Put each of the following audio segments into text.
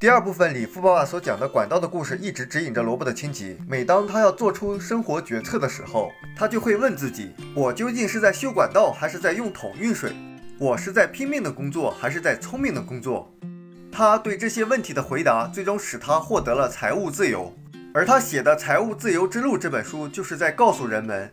第二部分里，富爸爸所讲的管道的故事一直指引着罗伯的亲戚。每当他要做出生活决策的时候，他就会问自己：我究竟是在修管道，还是在用桶运水？我是在拼命的工作，还是在聪明的工作？他对这些问题的回答，最终使他获得了财务自由。而他写的《财务自由之路》这本书，就是在告诉人们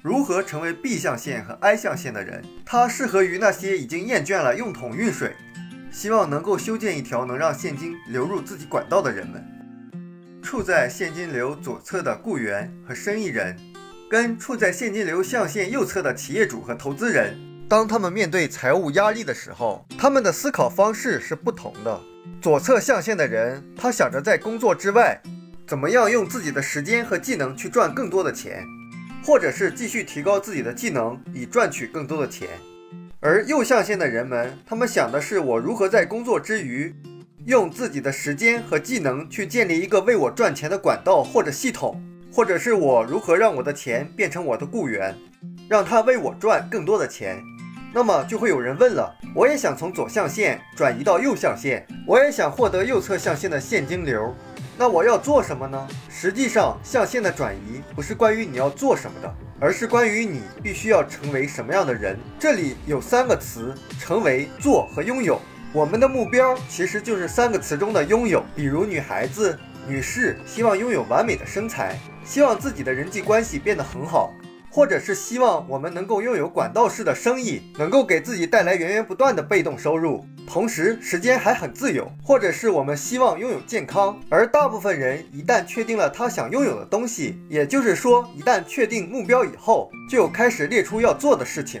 如何成为 B 象限和 I 象限的人。它适合于那些已经厌倦了用桶运水。希望能够修建一条能让现金流入自己管道的人们。处在现金流左侧的雇员和生意人，跟处在现金流象限右侧的企业主和投资人，当他们面对财务压力的时候，他们的思考方式是不同的。左侧象限的人，他想着在工作之外，怎么样用自己的时间和技能去赚更多的钱，或者是继续提高自己的技能以赚取更多的钱。而右象限的人们，他们想的是我如何在工作之余，用自己的时间和技能去建立一个为我赚钱的管道或者系统，或者是我如何让我的钱变成我的雇员，让他为我赚更多的钱。那么就会有人问了，我也想从左象限转移到右象限，我也想获得右侧象限的现金流。那我要做什么呢？实际上，象限的转移不是关于你要做什么的，而是关于你必须要成为什么样的人。这里有三个词：成为、做和拥有。我们的目标其实就是三个词中的拥有。比如，女孩子、女士希望拥有完美的身材，希望自己的人际关系变得很好。或者是希望我们能够拥有管道式的生意，能够给自己带来源源不断的被动收入，同时时间还很自由。或者是我们希望拥有健康，而大部分人一旦确定了他想拥有的东西，也就是说一旦确定目标以后，就开始列出要做的事情，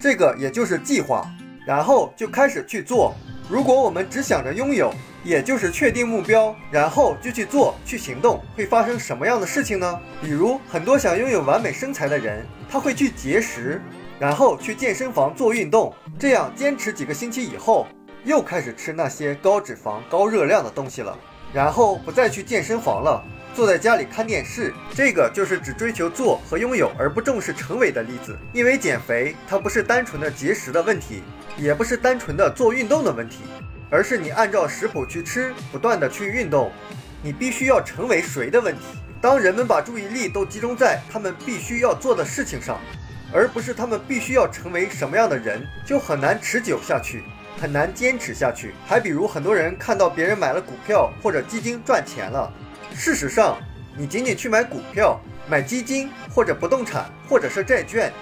这个也就是计划，然后就开始去做。如果我们只想着拥有，也就是确定目标，然后就去做、去行动，会发生什么样的事情呢？比如，很多想拥有完美身材的人，他会去节食，然后去健身房做运动，这样坚持几个星期以后，又开始吃那些高脂肪、高热量的东西了，然后不再去健身房了，坐在家里看电视。这个就是只追求做和拥有，而不重视成为的例子。因为减肥，它不是单纯的节食的问题，也不是单纯的做运动的问题。而是你按照食谱去吃，不断的去运动，你必须要成为谁的问题。当人们把注意力都集中在他们必须要做的事情上，而不是他们必须要成为什么样的人，就很难持久下去，很难坚持下去。还比如很多人看到别人买了股票或者基金赚钱了，事实上，你仅仅去买股票、买基金或者不动产或者是债券，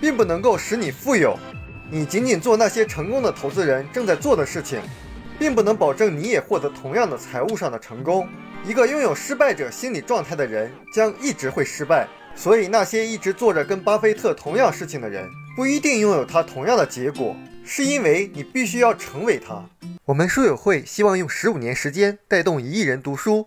并不能够使你富有。你仅仅做那些成功的投资人正在做的事情。并不能保证你也获得同样的财务上的成功。一个拥有失败者心理状态的人将一直会失败，所以那些一直做着跟巴菲特同样事情的人不一定拥有他同样的结果，是因为你必须要成为他。我们书友会希望用十五年时间带动一亿人读书，